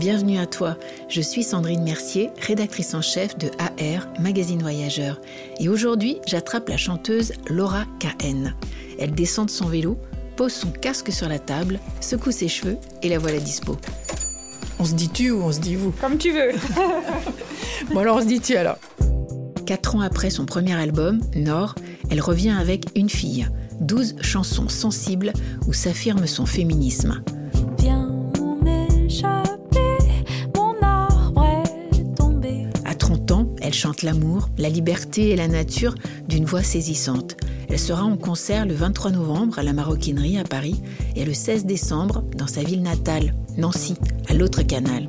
bienvenue à toi. Je suis Sandrine Mercier, rédactrice en chef de AR, magazine voyageur. Et aujourd'hui, j'attrape la chanteuse Laura KN. Elle descend de son vélo, pose son casque sur la table, secoue ses cheveux et la voilà dispo. On se dit tu ou on se dit vous? Comme tu veux. bon alors on se dit tu alors. Quatre ans après son premier album, Nord, elle revient avec Une fille, douze chansons sensibles où s'affirme son féminisme. Elle chante l'amour, la liberté et la nature d'une voix saisissante. Elle sera en concert le 23 novembre à la Maroquinerie à Paris et le 16 décembre dans sa ville natale, Nancy, à l'autre canal.